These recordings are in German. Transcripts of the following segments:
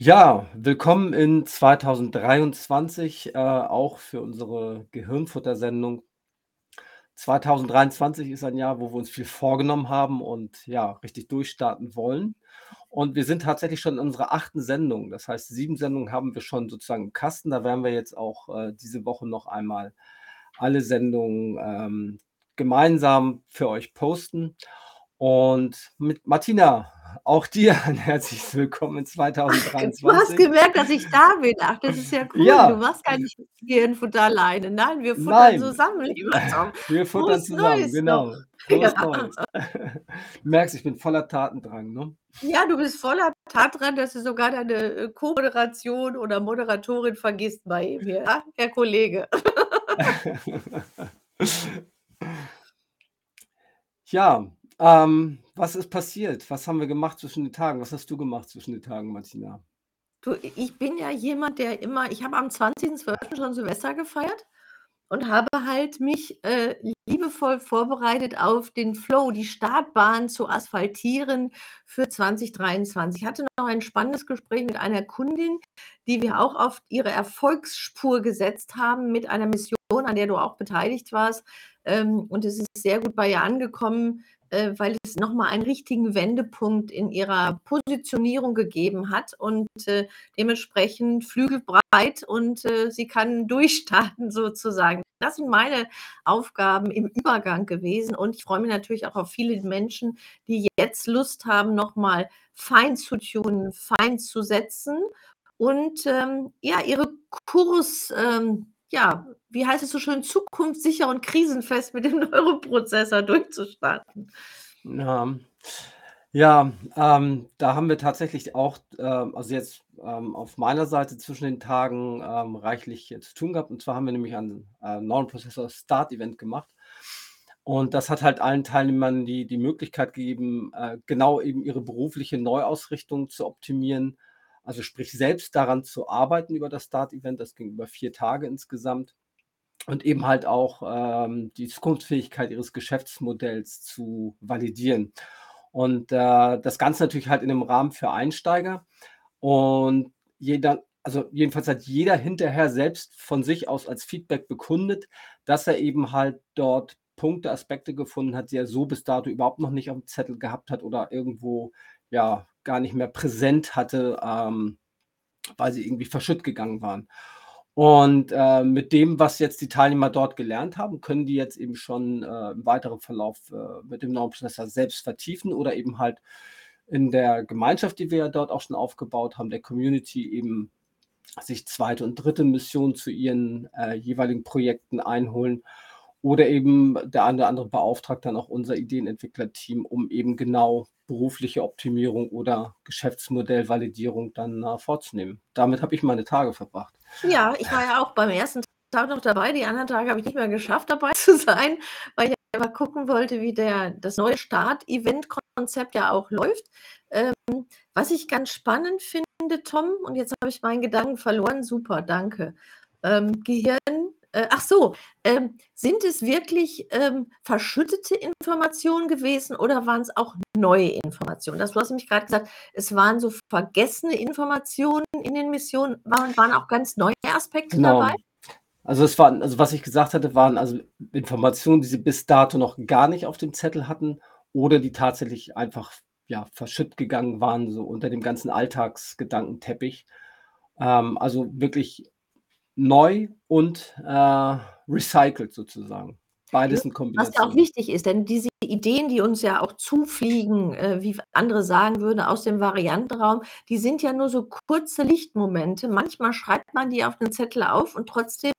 Ja, willkommen in 2023, äh, auch für unsere Gehirnfutter-Sendung. 2023 ist ein Jahr, wo wir uns viel vorgenommen haben und ja, richtig durchstarten wollen. Und wir sind tatsächlich schon in unserer achten Sendung. Das heißt, sieben Sendungen haben wir schon sozusagen im Kasten. Da werden wir jetzt auch äh, diese Woche noch einmal alle Sendungen ähm, gemeinsam für euch posten. Und mit Martina, auch dir ein herzliches Willkommen in Du hast 2023. gemerkt, dass ich da bin. Ach, das ist ja cool. Du Ja, machst gar nicht Gehirnfutter alleine. Nein, wir futtern nein, zusammen, lieber Tom. wir futtern Frohes zusammen, Neues genau. Ja. Du merkst, ich bin voller Tatendrang, ne? Ja, du bist voller Tat dran, dass du sogar deine äh, Co-Moderation oder Moderatorin vergisst bei hier. Ja, Herr Kollege. Ja, ähm, was ist passiert? Was haben wir gemacht zwischen den Tagen? Was hast du gemacht zwischen den Tagen, Martina? Du, ich bin ja jemand, der immer ich habe am 20.12. schon Silvester gefeiert und habe halt mich, äh, liebevoll vorbereitet auf den Flow, die Startbahn zu asphaltieren für 2023. Ich hatte noch ein spannendes Gespräch mit einer Kundin, die wir auch auf ihre Erfolgsspur gesetzt haben mit einer Mission, an der du auch beteiligt warst. Ähm, und es ist sehr gut bei ihr angekommen, äh, weil es noch mal einen richtigen Wendepunkt in ihrer Positionierung gegeben hat und, äh, dementsprechend flügelbreit und, äh, sie kann durchstarten sozusagen. Das sind meine Aufgaben im Übergang gewesen und ich freue mich natürlich auch auf viele Menschen, die jetzt Lust haben, noch mal fein zu tunen, fein zu setzen und, ähm, ja, ihre Kurs ähm, ja, wie heißt es so schön, zukunftssicher und krisenfest mit dem Neuroprozessor durchzustarten. Ja. Ja, ähm, da haben wir tatsächlich auch, ähm, also jetzt, ähm, auf meiner Seite zwischen den Tagen, ähm, reichlich äh, zu tun gehabt. Und zwar haben wir nämlich ein, äh, Neuroprozessor Start Event gemacht. Und das hat halt allen Teilnehmern die die Möglichkeit gegeben, äh, genau eben ihre berufliche Neuausrichtung zu optimieren. Also sprich, selbst daran zu arbeiten über das Start Event. Das ging über 4 Tage insgesamt. Und eben halt auch, ähm, die Zukunftsfähigkeit ihres Geschäftsmodells zu validieren. Und, äh, das Ganze natürlich halt in 'nem Rahmen für Einsteiger. Und jeder also jedenfalls hat jeder hinterher selbst von sich aus als Feedback bekundet, dass er eben halt dort Punkte, Aspekte gefunden hat, die er so bis dato überhaupt noch nicht aufm Zettel gehabt hat oder irgendwo, ja, gar nicht mehr präsent hatte, ähm, weil sie irgendwie verschütt gegangen waren. Und, äh, mit dem, was jetzt die Teilnehmer dort gelernt haben, können die jetzt eben schon, äh, im weiteren Verlauf, äh, mit dem Neuroprozessor selbst vertiefen oder eben halt in der Gemeinschaft, die wir ja dort auch schon aufgebaut haben, der Community eben sich zweite und dritte Missionen zu ihren, äh, jeweiligen Projekten einholen oder eben der eine oder andere beauftragt dann auch unser Ideenentwicklerteam, um eben genau berufliche Optimierung oder Geschäftsmodellvalidierung dann, äh, vorzunehmen. Damit habe ich meine Tage verbracht. Ja, ich war ja auch beim ersten Tag noch dabei. Die anderen Tage habe ich nicht mehr geschafft, dabei zu sein, weil ich einfach gucken wollte, wie der das neue Start-Event-Konzept ja auch läuft. Ähm, was ich ganz spannend finde, Tom, und jetzt habe ich meinen Gedanken verloren. Super, danke. Ähm, Gehirn äh, ach so, ähm, sind es wirklich, ähm, verschüttete Informationen gewesen oder waren's auch neue Informationen? Das du hast nämlich grad gesagt, es waren so vergessene Informationen in den Missionen. Waren waren auch ganz neue Aspekte Genau. dabei? Also, es waren also, was ich gesagt hatte, waren also Informationen, die sie bis dato noch gar nicht auf dem Zettel hatten oder die tatsächlich einfach, ja, verschütt gegangen waren, so unter dem ganzen Alltagsgedankenteppich. Ähm, also wirklich neu und, äh, recycelt sozusagen. Beides in Was ja auch Kombination. wichtig ist, denn diese Ideen, die uns ja auch zufliegen, äh, wie andere sagen würden, aus dem Variantenraum, die sind ja nur so kurze Lichtmomente. Manchmal schreibt man die auf 'nen Zettel auf und trotzdem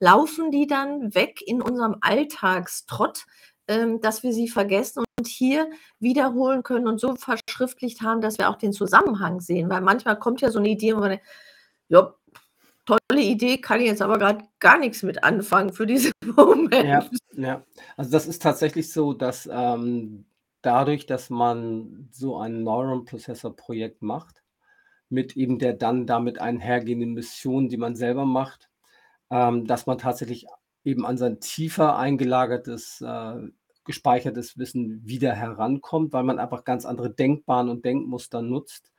laufen die dann weg in unserem Alltagstrott, ähm, dass wir sie vergessen und hier wiederholen können und so verschriftlicht haben, dass wir auch den Zusammenhang sehen. Weil manchmal kommt ja so 'ne Idee, wo man „Ja, tolle Idee, kann ich jetzt aber grad gar nix mit anfangen für diesen Ja, Moment.“ ja. Also, das ist tatsächlich so, dass, ähm, dadurch, dass man so ein Neuron-Prozessor-Projekt macht, mit eben der dann damit einhergehenden Mission, die man selber macht, ähm, dass man tatsächlich eben an sein tiefer eingelagertes, äh, gespeichertes Wissen wieder herankommt, weil man einfach ganz andere Denkbahnen und Denkmuster nutzt,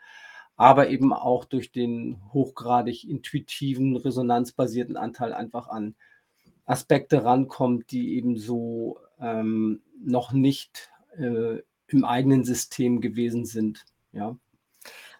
aber eben auch durch den hochgradig intuitiven, resonanzbasierten Anteil einfach an Aspekte rankommt, die eben so ähm, noch nicht äh, im eigenen System gewesen sind. Ja.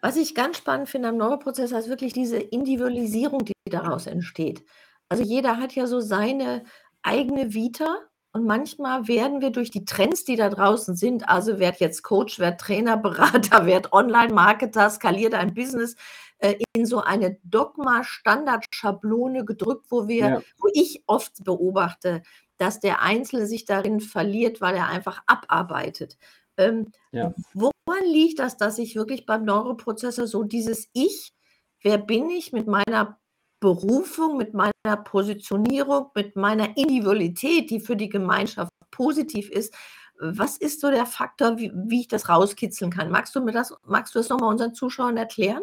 Was ich ganz spannend finde am Neuroprozessor ist wirklich diese Individualisierung, die daraus entsteht. Also jeder hat ja so seine eigene Vita und manchmal werden wir durch die Trends, die da draußen sind, also werd jetzt Coach, werd Trainer, Berater, werd Online-Marketer, skalier dein Business, äh, in so eine Dogma-Standard-Schablone gedrückt, wo wir, ja. wo ich oft beobachte, dass der Einzelne sich darin verliert, weil er einfach abarbeitet. Ähm, ja. Woran liegt das, dass ich wirklich beim Neuroprozessor so dieses Ich, wer bin ich mit meiner Berufung, mit meiner Positionierung, mit meiner Individualität, die für die Gemeinschaft positiv ist, was ist so der Faktor, wie, wie ich das rauskitzeln kann? Magst du mir das, magst du das nochmal unseren Zuschauern erklären?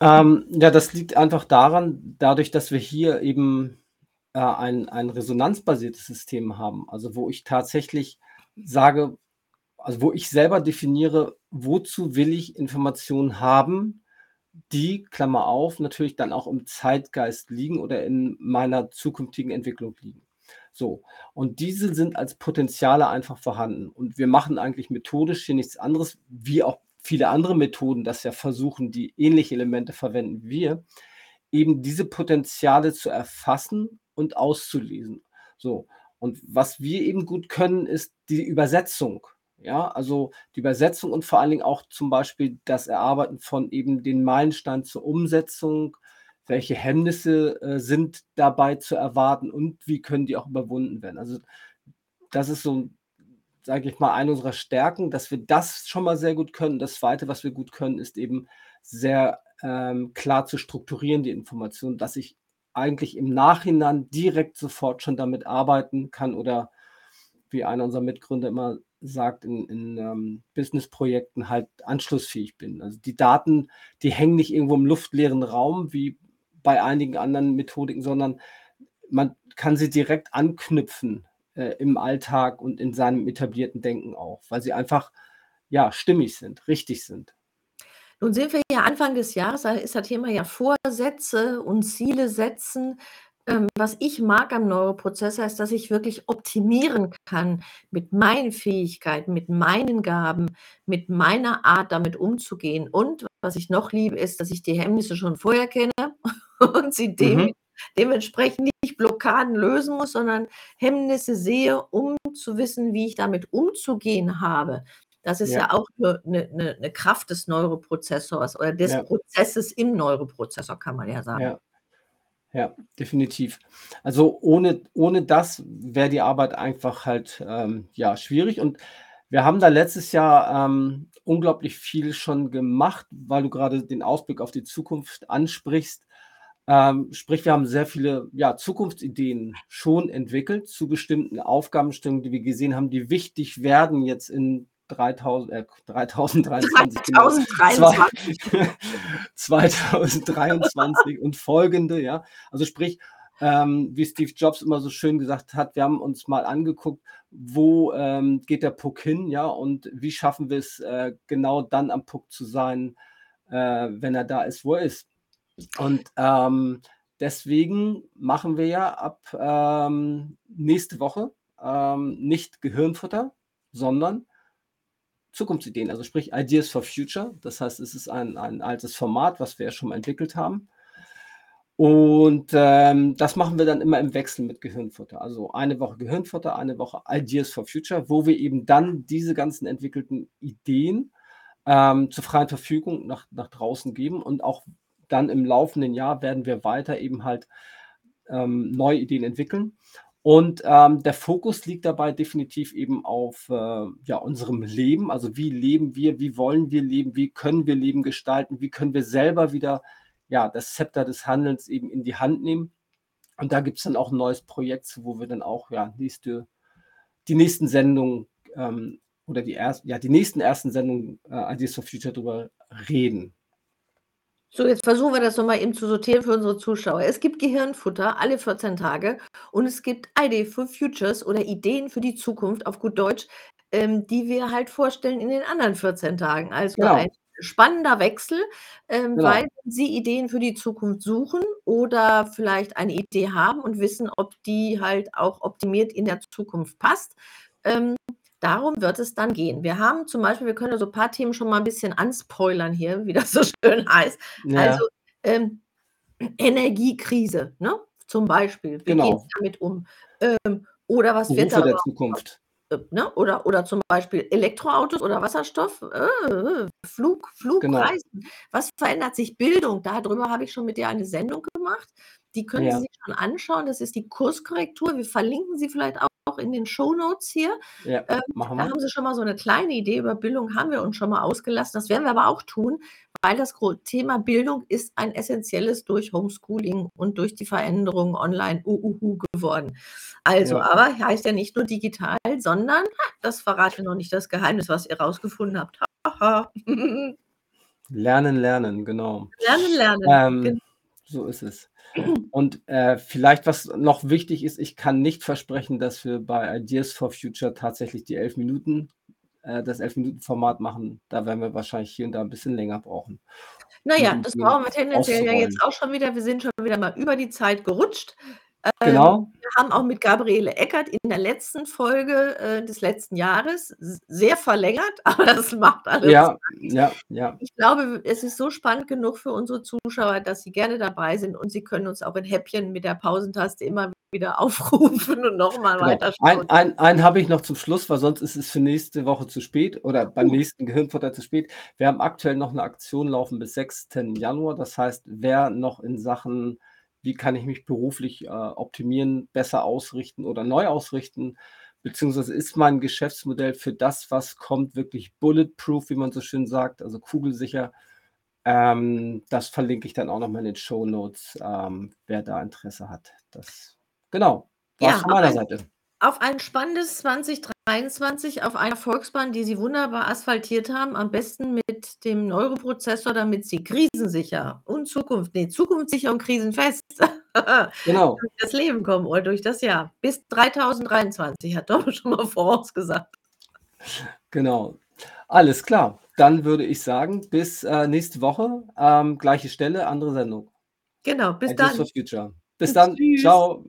Ähm, ja, das liegt einfach daran, dadurch, dass wir hier eben äh, ein, ein resonanzbasiertes System haben, also wo ich tatsächlich sage, also wo ich selber definiere, wozu will ich Informationen haben, die, Klammer auf, natürlich dann auch im Zeitgeist liegen oder in meiner zukünftigen Entwicklung liegen. So, und diese sind als Potenziale einfach vorhanden. Und wir machen eigentlich methodisch hier nichts anderes, wie auch viele andere Methoden das ja versuchen, die ähnliche Elemente verwenden wie wir, eben diese Potenziale zu erfassen und auszulesen. So, und was wir eben gut können, ist die Übersetzung. Ja, also die Übersetzung und vor allen Dingen auch zum Beispiel das Erarbeiten von eben den Meilensteinen zur Umsetzung. Welche Hemmnisse äh, sind dabei zu erwarten und wie können die auch überwunden werden? Also das ist so, sage ich mal, eine unserer Stärken, dass wir das schon mal sehr gut können. Das Zweite, was wir gut können, ist eben sehr ähm, klar zu strukturieren, die Information, dass ich eigentlich im Nachhinein direkt sofort schon damit arbeiten kann oder wie einer unserer Mitgründer immer sagt, in, in ähm, Businessprojekten halt anschlussfähig bin. Also die Daten, die hängen nicht irgendwo im luftleeren Raum wie bei einigen anderen Methodiken, sondern man kann sie direkt anknüpfen äh, im Alltag und in seinem etablierten Denken auch, weil sie einfach ja stimmig sind, richtig sind. Nun sind wir ja Anfang des Jahres, da ist das Thema ja Vorsätze und Ziele setzen. Ähm, was ich mag am Neuroprozessor ist, dass ich wirklich optimieren kann mit meinen Fähigkeiten, mit meinen Gaben, mit meiner Art, damit umzugehen. Und was ich noch liebe, ist, dass ich die Hemmnisse schon vorher kenne und sie dem, mhm. dementsprechend nicht Blockaden lösen muss, sondern Hemmnisse sehe, um zu wissen, wie ich damit umzugehen habe. Das ist ja, ja auch eine, eine, eine, Kraft des Neuroprozessors oder des ja. Prozesses im Neuroprozessor, kann man ja sagen. Ja, ja definitiv. Also ohne, ohne das wäre die Arbeit einfach halt ähm, ja, schwierig. Und wir haben da letztes Jahr ähm, unglaublich viel schon gemacht, weil du gerade den Ausblick auf die Zukunft ansprichst. Ähm, sprich, wir haben sehr viele ja, Zukunftsideen schon entwickelt zu bestimmten Aufgabenstellungen, die wir gesehen haben, die wichtig werden jetzt in 3000, äh, 3023, 2023. Genau, 2023 und folgende, ja. Also sprich, ähm, wie Steve Jobs immer so schön gesagt hat, wir haben uns mal angeguckt, wo ähm, geht der Puck hin, ja, und wie schaffen wir es, äh, genau dann am Puck zu sein, äh, wenn er da ist, wo er ist. Und ähm, deswegen machen wir ja ab ähm, nächste Woche ähm, nicht Gehirnfutter, sondern Zukunftsideen, also sprich Ideas for Future. Das heißt, es ist ein, ein altes Format, was wir ja schon mal entwickelt haben. Und ähm, das machen wir dann immer im Wechsel mit Gehirnfutter. Also eine Woche Gehirnfutter, eine Woche Ideas for Future, wo wir eben dann diese ganzen entwickelten Ideen ähm, zur freien Verfügung nach, nach draußen geben. Und auch dann im laufenden Jahr werden wir weiter eben halt ähm, neue Ideen entwickeln. Und ähm, der Fokus liegt dabei definitiv eben auf äh, ja, unserem Leben. Also wie leben wir, wie wollen wir leben, wie können wir Leben gestalten, wie können wir selber wieder ja, das Zepter des Handelns eben in die Hand nehmen. Und da gibt es dann auch ein neues Projekt, wo wir dann auch ja, nächste, die nächsten Sendungen ähm, oder die, erst, ja, die nächsten ersten Sendungen äh, Ideas for Future darüber reden. So, jetzt versuchen wir das nochmal eben zu sortieren für unsere Zuschauer. Es gibt Gehirnfutter alle 14 Tage und es gibt Idee for Futures oder Ideen für die Zukunft auf gut Deutsch, ähm, die wir halt vorstellen in den anderen 14 Tagen. Also Genau. ein spannender Wechsel, ähm, weil Genau. Sie Ideen für die Zukunft suchen oder vielleicht eine Idee haben und wissen, ob die halt auch optimiert in der Zukunft passt. Ähm, darum wird es dann gehen. Wir haben zum Beispiel wir können ja so paar Themen schon mal 'n bisschen anspoilern hier, wie das so schön heißt. Also, Ja. ähm, Energiekrise, ne, zum Beispiel. Wie Genau. damit um? Ähm, oder was wird da der Zukunft. äh, ne? Oder oder zum Beispiel Elektroautos oder Wasserstoff, äh, Flug Genau. Flugreisen. Was verändert sich? Bildung, da drüber habe ich schon mit dir eine Sendung gemacht. Die können Sie Ja. sich schon anschauen. Das ist die Kurskorrektur. Wir verlinken sie vielleicht auch in den Shownotes hier. Ja, Ähm, da wir. haben Sie schon mal so 'ne kleine Idee. Über Bildung haben wir uns schon mal ausgelassen. Das werden wir aber auch tun, weil das Thema Bildung ist ein essenzielles durch Homeschooling und durch die Veränderungen online u uhu geworden. Also, Ja. aber heißt ja nicht nur digital, sondern das verrate noch nicht das Geheimnis, was ihr rausgefunden habt. Ha, ha. Lernen, lernen, genau. Lernen, lernen, Ähm, so ist es. Und, äh, vielleicht, was noch wichtig ist, ich kann nicht versprechen, dass wir bei Ideas for Future tatsächlich die 11 Minuten äh, das 11 Minuten-Format machen. Da werden wir wahrscheinlich hier und da 'n bisschen länger brauchen, Na um das brauchen wir tendenziell ja jetzt auch schon wieder. Wir sind schon wieder mal über die Zeit gerutscht. Ähm, Genau. Wir haben auch mit Gabriele Eckert in der letzten Folge, äh, des letzten Jahres sehr verlängert, aber das macht alles Ja, ja, ja. Ich glaube, es ist so spannend genug für unsere Zuschauer, dass sie gerne dabei sind und sie können uns auch in Häppchen mit der Pausentaste immer wieder aufrufen und noch mal Genau. weiterschauen. Ein einen einen habe ich noch zum Schluss, weil sonst ist es für nächste Woche zu spät oder beim nächsten Gehirnfutter zu spät. Wir haben aktuell noch 'ne Aktion laufen bis 6. Januar. Das heißt, wer noch in Sachen: „Wie kann ich mich beruflich, äh, optimieren, besser ausrichten oder neu ausrichten, beziehungsweise ist mein Geschäftsmodell für das, was kommt, wirklich bulletproof“, wie man so schön sagt, also kugelsicher. Ähm, das verlinke ich dann auch noch mal in den Shownotes, ähm, wer da Interesse hat. Das genau, war's Ja, von meiner ein Seite. Auf ein spannendes 2023, auf einer Volksbahn, die Sie wunderbar asphaltiert haben, am besten mit dem Neuroprozessor, damit Sie krisensicher und Zukunft ne, zukunftssicher und krisenfest Genau. durch das Leben kommen oder durch das Jahr. Bis 3023 hat Dom schon mal vorausgesagt. Genau. Alles klar. Dann würde ich sagen, bis, äh, nächste Woche, ähm, gleiche Stelle, andere Sendung. Genau, bis Ideas for dann. Future. Bis dann. Tschüss. Tschau.